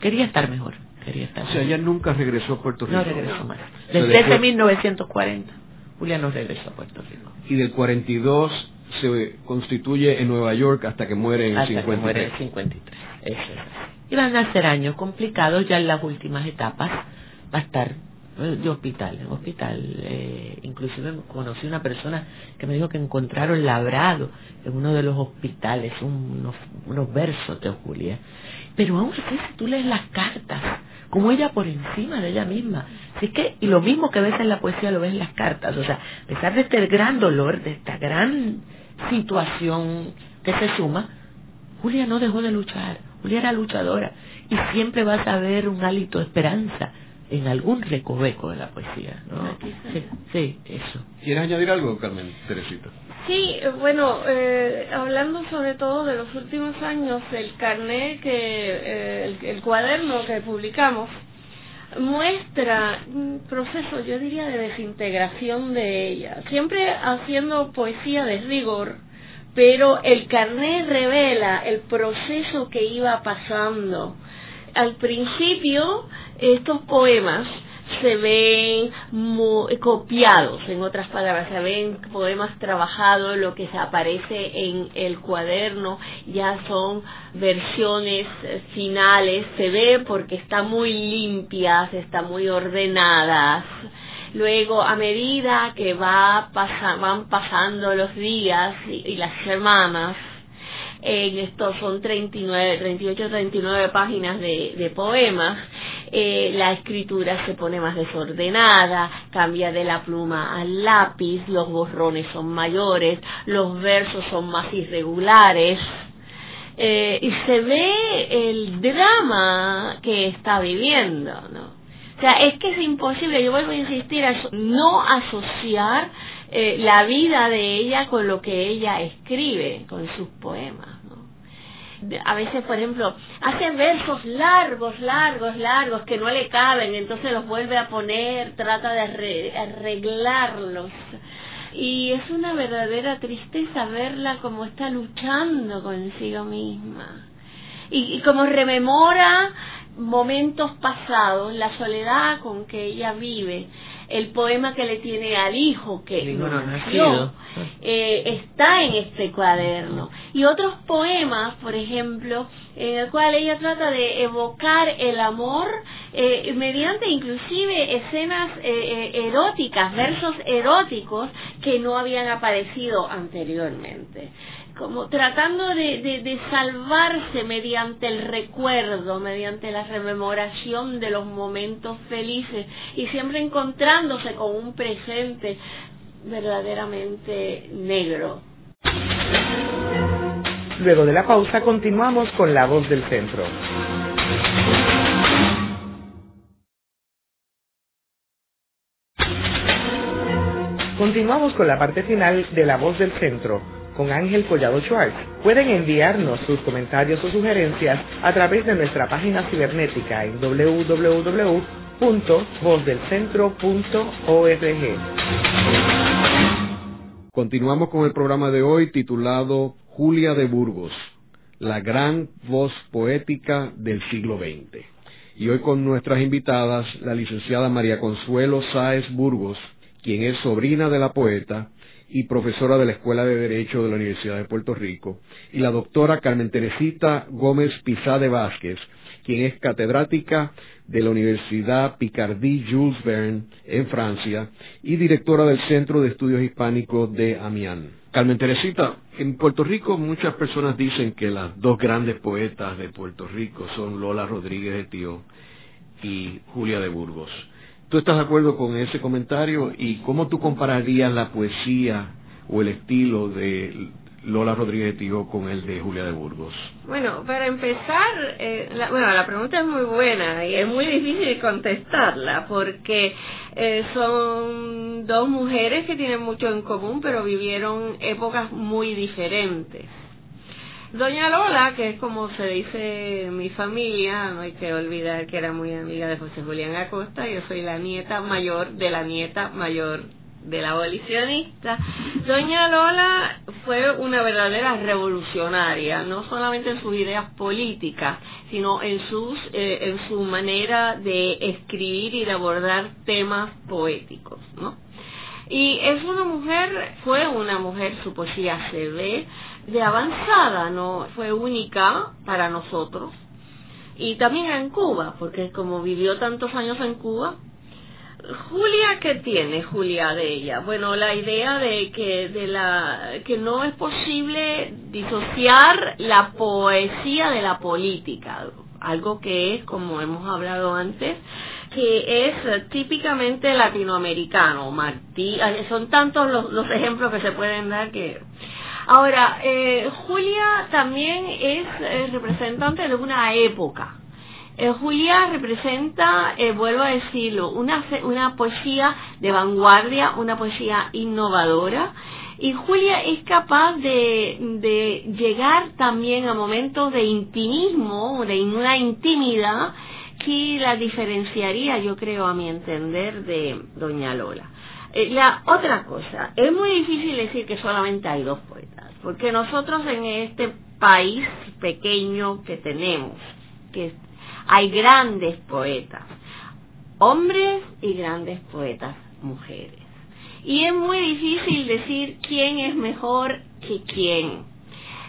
quería estar mejor, quería estar O sea, ella nunca regresó a Puerto Rico. No regresó más. Desde ese 1940, Julia no regresó a Puerto Rico. Y del 42 se constituye en Nueva York hasta que muere en hasta 53. Que muere en 53. Eso es. Y van a ser años complicados ya en las últimas etapas. Va a estar eh, de hospital, en hospital. Eh, inclusive conocí una persona que me dijo que encontraron labrado en uno de los hospitales unos, unos versos de Julia. Pero aún así, si tú lees las cartas, como ella por encima de ella misma. Así que, y lo mismo que ves en la poesía lo ves en las cartas. O sea, a pesar de este gran dolor, de esta gran situación que se suma, Julia no dejó de luchar. Julia era luchadora y siempre vas a ver un hálito de esperanza en algún recoveco de la poesía. ¿no? Sí, sí, eso. ¿Quieres añadir algo, Carmen Teresita? Sí, bueno, eh, hablando sobre todo de los últimos años, el carnet que, eh, el, el, cuaderno que publicamos muestra un proceso, yo diría, de desintegración de ella, siempre haciendo poesía de rigor, pero el carnet revela el proceso que iba pasando. Al principio, estos poemas se ven muy, copiados, en otras palabras, se ven poemas trabajados, lo que aparece en el cuaderno ya son versiones finales, se ve porque están muy limpias, están muy ordenadas. Luego, a medida que va pasa, van pasando los días y, y las semanas, en estos son 39, 38, 39 páginas de, poemas, eh, la escritura se pone más desordenada, cambia de la pluma al lápiz, los borrones son mayores, los versos son más irregulares, eh, y se ve el drama que está viviendo, ¿no? O sea, es que es imposible, yo vuelvo a insistir, no asociar eh, la vida de ella con lo que ella escribe, con sus poemas a veces, por ejemplo, hace versos largos, largos, largos que no le caben, entonces los vuelve a poner, trata de arreglarlos. Y es una verdadera tristeza verla como está luchando consigo misma. Y, y como rememora momentos pasados, la soledad con que ella vive, el poema que le tiene al hijo que nació, eh, está en este cuaderno. Y otros poemas, por ejemplo, en el cual ella trata de evocar el amor eh, mediante inclusive escenas eh, eróticas, versos eróticos que no habían aparecido anteriormente como tratando de, de, de, salvarse mediante el recuerdo, mediante la rememoración de los momentos felices y siempre encontrándose con un presente verdaderamente negro. Luego de la pausa continuamos con la voz del centro. Continuamos con la parte final de La Voz del Centro con Ángel Collado Schwartz. Pueden enviarnos sus comentarios o sugerencias a través de nuestra página cibernética en www.vozdelcentro.org. Continuamos con el programa de hoy titulado Julia de Burgos, la gran voz poética del siglo XX. Y hoy con nuestras invitadas, la licenciada María Consuelo Sáez Burgos, quien es sobrina de la poeta, y profesora de la Escuela de Derecho de la Universidad de Puerto Rico, y la doctora Carmen Teresita Gómez Pizade Vázquez, quien es catedrática de la Universidad Picardie Jules Verne en Francia y directora del Centro de Estudios Hispánicos de Amiens. Carmen Teresita, en Puerto Rico muchas personas dicen que las dos grandes poetas de Puerto Rico son Lola Rodríguez de Tío y Julia de Burgos. ¿Tú estás de acuerdo con ese comentario? ¿Y cómo tú compararías la poesía o el estilo de Lola Rodríguez Tío con el de Julia de Burgos? Bueno, para empezar, eh, la, bueno, la pregunta es muy buena y es muy difícil contestarla porque eh, son dos mujeres que tienen mucho en común pero vivieron épocas muy diferentes. Doña Lola, que es como se dice mi familia, no hay que olvidar que era muy amiga de José Julián Acosta, yo soy la nieta mayor de la nieta mayor de la abolicionista. Doña Lola fue una verdadera revolucionaria, no solamente en sus ideas políticas, sino en sus eh, en su manera de escribir y de abordar temas poéticos, ¿no? Y es una mujer, fue una mujer, su poesía se ve de avanzada, no fue única para nosotros. Y también en Cuba, porque como vivió tantos años en Cuba, Julia, ¿qué tiene Julia de ella? Bueno, la idea de que de la que no es posible disociar la poesía de la política, algo que es como hemos hablado antes, que es típicamente latinoamericano. Martí, son tantos los, los ejemplos que se pueden dar que Ahora, eh, Julia también es eh, representante de una época. Eh, Julia representa, eh, vuelvo a decirlo, una, una poesía de vanguardia, una poesía innovadora, y Julia es capaz de, de llegar también a momentos de intimismo, de una intimidad que la diferenciaría, yo creo, a mi entender, de Doña Lola. La otra cosa, es muy difícil decir que solamente hay dos poetas, porque nosotros en este país pequeño que tenemos, que hay grandes poetas, hombres y grandes poetas mujeres. Y es muy difícil decir quién es mejor que quién.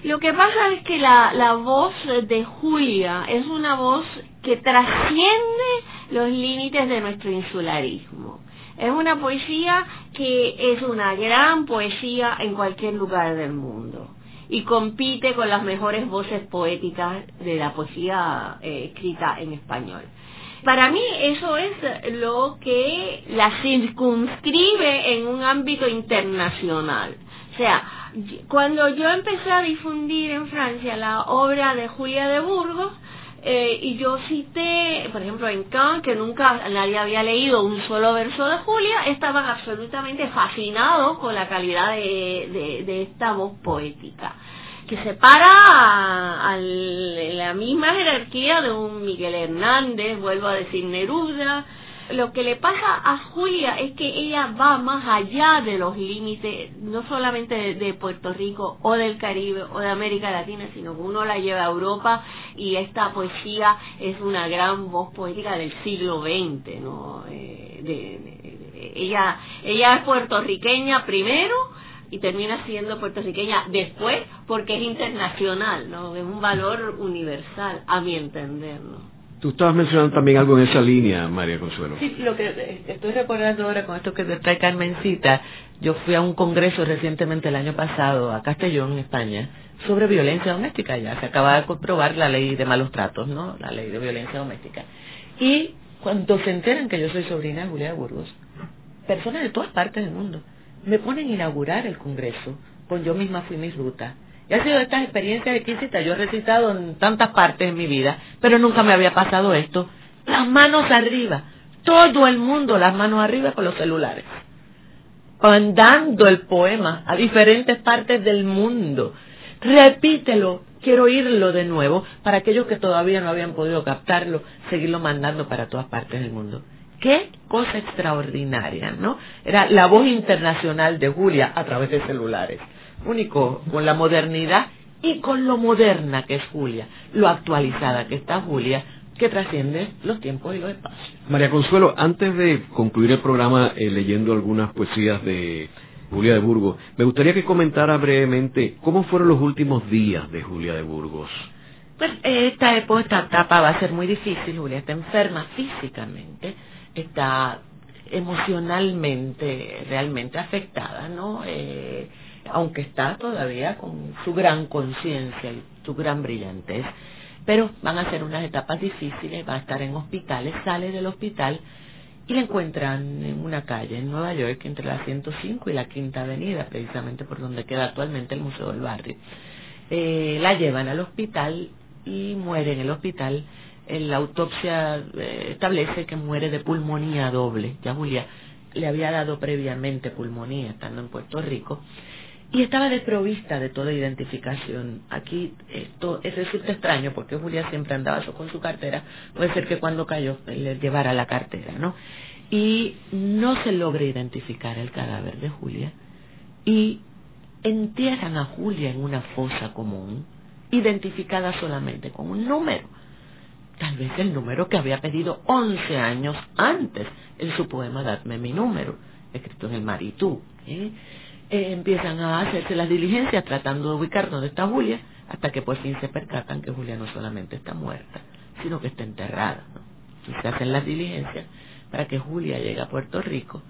Lo que pasa es que la, la voz de Julia es una voz que trasciende los límites de nuestro insularismo. Es una poesía que es una gran poesía en cualquier lugar del mundo y compite con las mejores voces poéticas de la poesía eh, escrita en español. Para mí eso es lo que la circunscribe en un ámbito internacional. O sea, cuando yo empecé a difundir en Francia la obra de Julia de Burgos, eh, y yo cité, por ejemplo, en Kant, que nunca nadie había leído un solo verso de Julia, estaban absolutamente fascinados con la calidad de, de, esta voz poética, que se para a, la misma jerarquía de un Miguel Hernández, vuelvo a decir Neruda, lo que le pasa a Julia es que ella va más allá de los límites, no solamente de, Puerto Rico o del Caribe o de América Latina, sino que uno la lleva a Europa y esta poesía es una gran voz poética del siglo XX, ¿no? Eh, ella, ella es puertorriqueña primero y termina siendo puertorriqueña después porque es internacional, ¿no? Es un valor universal, a mi entender, ¿no? Tú estabas mencionando también algo en esa línea, María Consuelo. Sí, lo que eh, estoy recordando ahora con esto que trae Carmencita, yo fui a un congreso recientemente el año pasado a Castellón, España, sobre violencia doméstica. Ya se acaba de comprobar la ley de malos tratos, ¿no? La ley de violencia doméstica. Y cuando se enteran que yo soy sobrina de Julia Burgos, personas de todas partes del mundo me ponen a inaugurar el congreso, pues yo misma fui mi ruta y ha sido estas experiencias exquisitas. Yo he recitado en tantas partes de mi vida, pero nunca me había pasado esto. Las manos arriba. Todo el mundo las manos arriba con los celulares. Mandando el poema a diferentes partes del mundo. Repítelo. Quiero oírlo de nuevo para aquellos que todavía no habían podido captarlo, seguirlo mandando para todas partes del mundo. Qué cosa extraordinaria, ¿no? Era la voz internacional de Julia a través de celulares único con la modernidad y con lo moderna que es Julia, lo actualizada que está Julia, que trasciende los tiempos y los espacios. María Consuelo, antes de concluir el programa eh, leyendo algunas poesías de Julia de Burgos, me gustaría que comentara brevemente cómo fueron los últimos días de Julia de Burgos. Pues esta esta etapa va a ser muy difícil. Julia está enferma físicamente, está emocionalmente realmente afectada, ¿no? Eh, aunque está todavía con su gran conciencia y su gran brillantez. Pero van a ser unas etapas difíciles, va a estar en hospitales, sale del hospital y la encuentran en una calle en Nueva York entre la 105 y la Quinta Avenida, precisamente por donde queda actualmente el Museo del Barrio. Eh, la llevan al hospital y muere en el hospital. La autopsia eh, establece que muere de pulmonía doble. Ya Julia le había dado previamente pulmonía estando en Puerto Rico y estaba desprovista de toda identificación. Aquí esto resulta extraño porque Julia siempre andaba con su cartera. Puede ser que cuando cayó le llevara la cartera, ¿no? Y no se logra identificar el cadáver de Julia y entierran a Julia en una fosa común, identificada solamente con un número. Tal vez el número que había pedido 11 años antes en su poema Dadme mi número, escrito en el Maritú. ¿eh? Eh, empiezan a hacerse las diligencias tratando de ubicar dónde está Julia, hasta que por fin se percatan que Julia no solamente está muerta, sino que está enterrada. Y se hacen las diligencias para que Julia llegue a Puerto Rico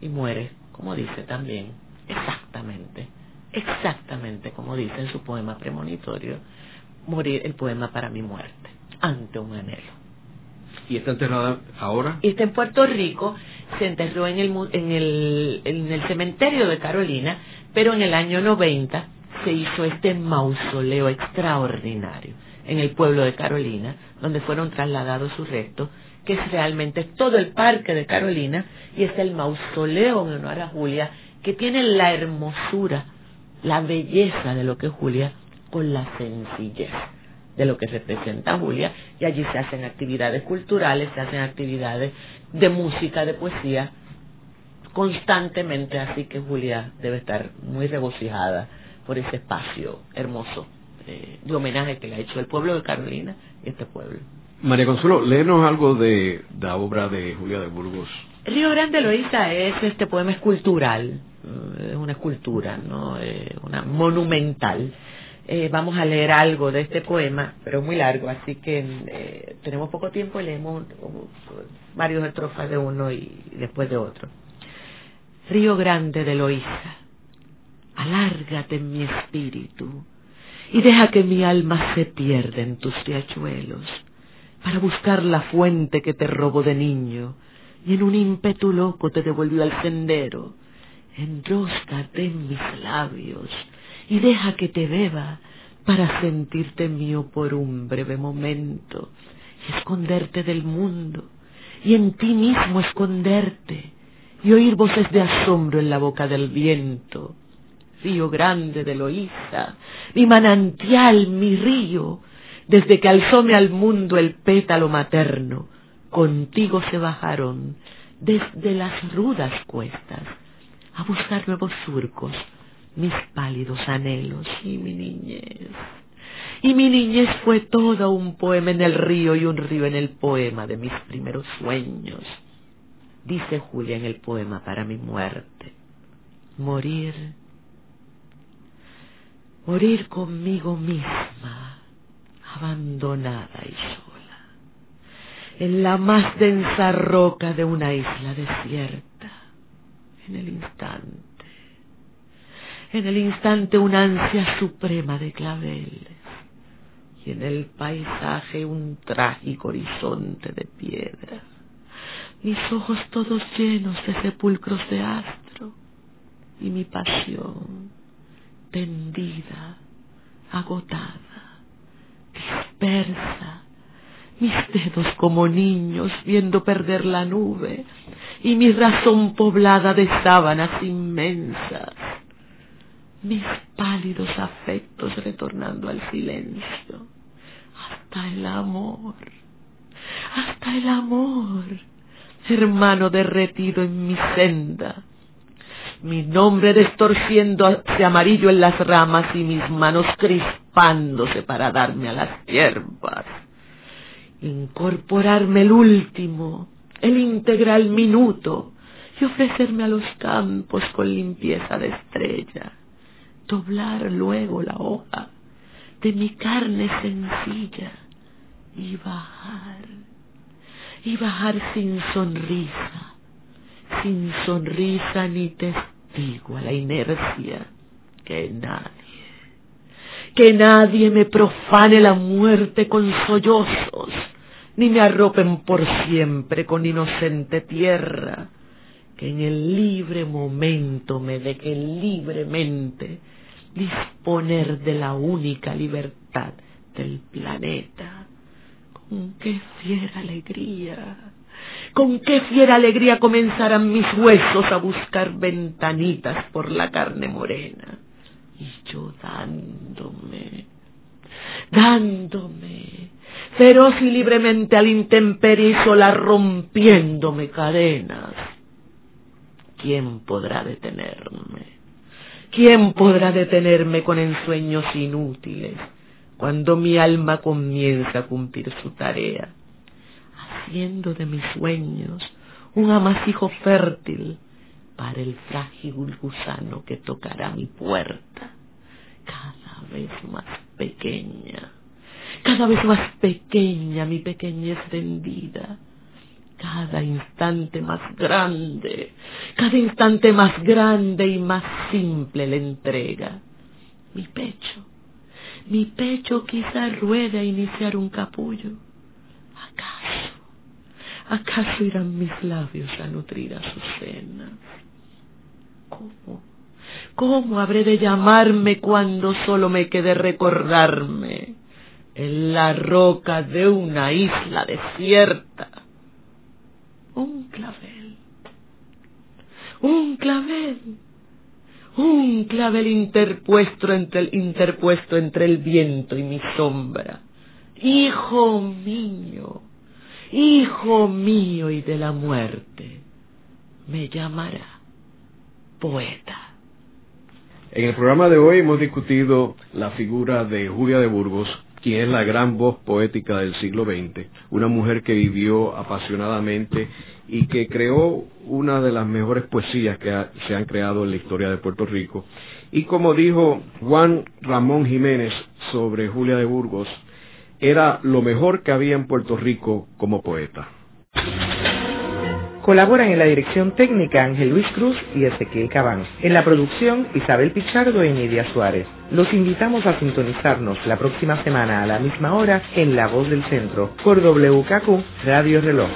y muere, como dice también, exactamente, exactamente como dice en su poema premonitorio, morir el poema para mi muerte, ante un anhelo. ¿Y está enterrada ahora? Y está en Puerto Rico, se enterró en el, en el, en el cementerio de Carolina, pero en el año 90 se hizo este mausoleo extraordinario en el pueblo de Carolina, donde fueron trasladados sus restos, que es realmente todo el parque de Carolina, y es el mausoleo en honor a Julia, que tiene la hermosura, la belleza de lo que es Julia, con la sencillez de lo que representa Julia y allí se hacen actividades culturales, se hacen actividades de música, de poesía constantemente, así que Julia debe estar muy regocijada por ese espacio hermoso eh, de homenaje que le ha hecho el pueblo de Carolina y este pueblo. María Consuelo, léenos algo de la obra de Julia de Burgos. Río Grande Loíza es este poema escultural, es una escultura, no, eh, una monumental eh, vamos a leer algo de este poema, pero muy largo, así que eh, tenemos poco tiempo y leemos varios estrofas de uno y después de otro. Río grande de Loíza, alárgate en mi espíritu y deja que mi alma se pierda en tus riachuelos para buscar la fuente que te robó de niño y en un ímpetu loco te devolvió al sendero. Enróscate en mis labios y deja que te beba para sentirte mío por un breve momento y esconderte del mundo y en ti mismo esconderte y oír voces de asombro en la boca del viento. Río grande de Loíza, mi manantial, mi río, desde que alzóme al mundo el pétalo materno, contigo se bajaron desde las rudas cuestas a buscar nuevos surcos mis pálidos anhelos y mi niñez. Y mi niñez fue toda un poema en el río y un río en el poema de mis primeros sueños. Dice Julia en el poema para mi muerte. Morir. Morir conmigo misma, abandonada y sola, en la más densa roca de una isla desierta, en el instante en el instante una ansia suprema de claveles. Y en el paisaje un trágico horizonte de piedra, mis ojos todos llenos de sepulcros de astro. Y mi pasión tendida, agotada, dispersa, mis dedos como niños viendo perder la nube. Y mi razón poblada de sábanas inmensas mis pálidos afectos retornando al silencio. Hasta el amor, hasta el amor, hermano derretido en mi senda. Mi nombre destorciéndose amarillo en las ramas y mis manos crispándose para darme a las hierbas. Incorporarme el último, el integral minuto y ofrecerme a los campos con limpieza de estrella doblar luego la hoja de mi carne sencilla y bajar, y bajar sin sonrisa, sin sonrisa ni testigo a la inercia que nadie, que nadie me profane la muerte con sollozos, ni me arropen por siempre con inocente tierra, que en el libre momento me deje libremente disponer de la única libertad del planeta. Con qué fiera alegría, con qué fiera alegría comenzarán mis huesos a buscar ventanitas por la carne morena, y yo dándome, dándome, feroz y libremente al intemperie y sola rompiéndome cadenas. ¿Quién podrá detenerme? ¿Quién podrá detenerme con ensueños inútiles cuando mi alma comienza a cumplir su tarea, haciendo de mis sueños un amasijo fértil para el frágil gusano que tocará mi puerta, cada vez más pequeña, cada vez más pequeña mi pequeñez vendida, cada instante más grande, cada instante más grande y más simple la entrega. Mi pecho, mi pecho quizá ruede a iniciar un capullo. ¿Acaso, acaso irán mis labios a nutrir a sus cenas? ¿Cómo? ¿Cómo habré de llamarme cuando solo me quede recordarme en la roca de una isla desierta? Un clavel. Un clavel. Un clavel interpuesto entre el, interpuesto entre el viento y mi sombra. Hijo mío, hijo mío y de la muerte, me llamará poeta. En el programa de hoy hemos discutido la figura de Julia de Burgos, quien es la gran voz poética del siglo XX, una mujer que vivió apasionadamente y que creó una de las mejores poesías que se han creado en la historia de Puerto Rico. Y como dijo Juan Ramón Jiménez sobre Julia de Burgos, era lo mejor que había en Puerto Rico como poeta. Colaboran en la dirección técnica Ángel Luis Cruz y Ezequiel Cabán. En la producción Isabel Pichardo y Nidia Suárez. Los invitamos a sintonizarnos la próxima semana a la misma hora en La Voz del Centro por WKQ Radio Reloj.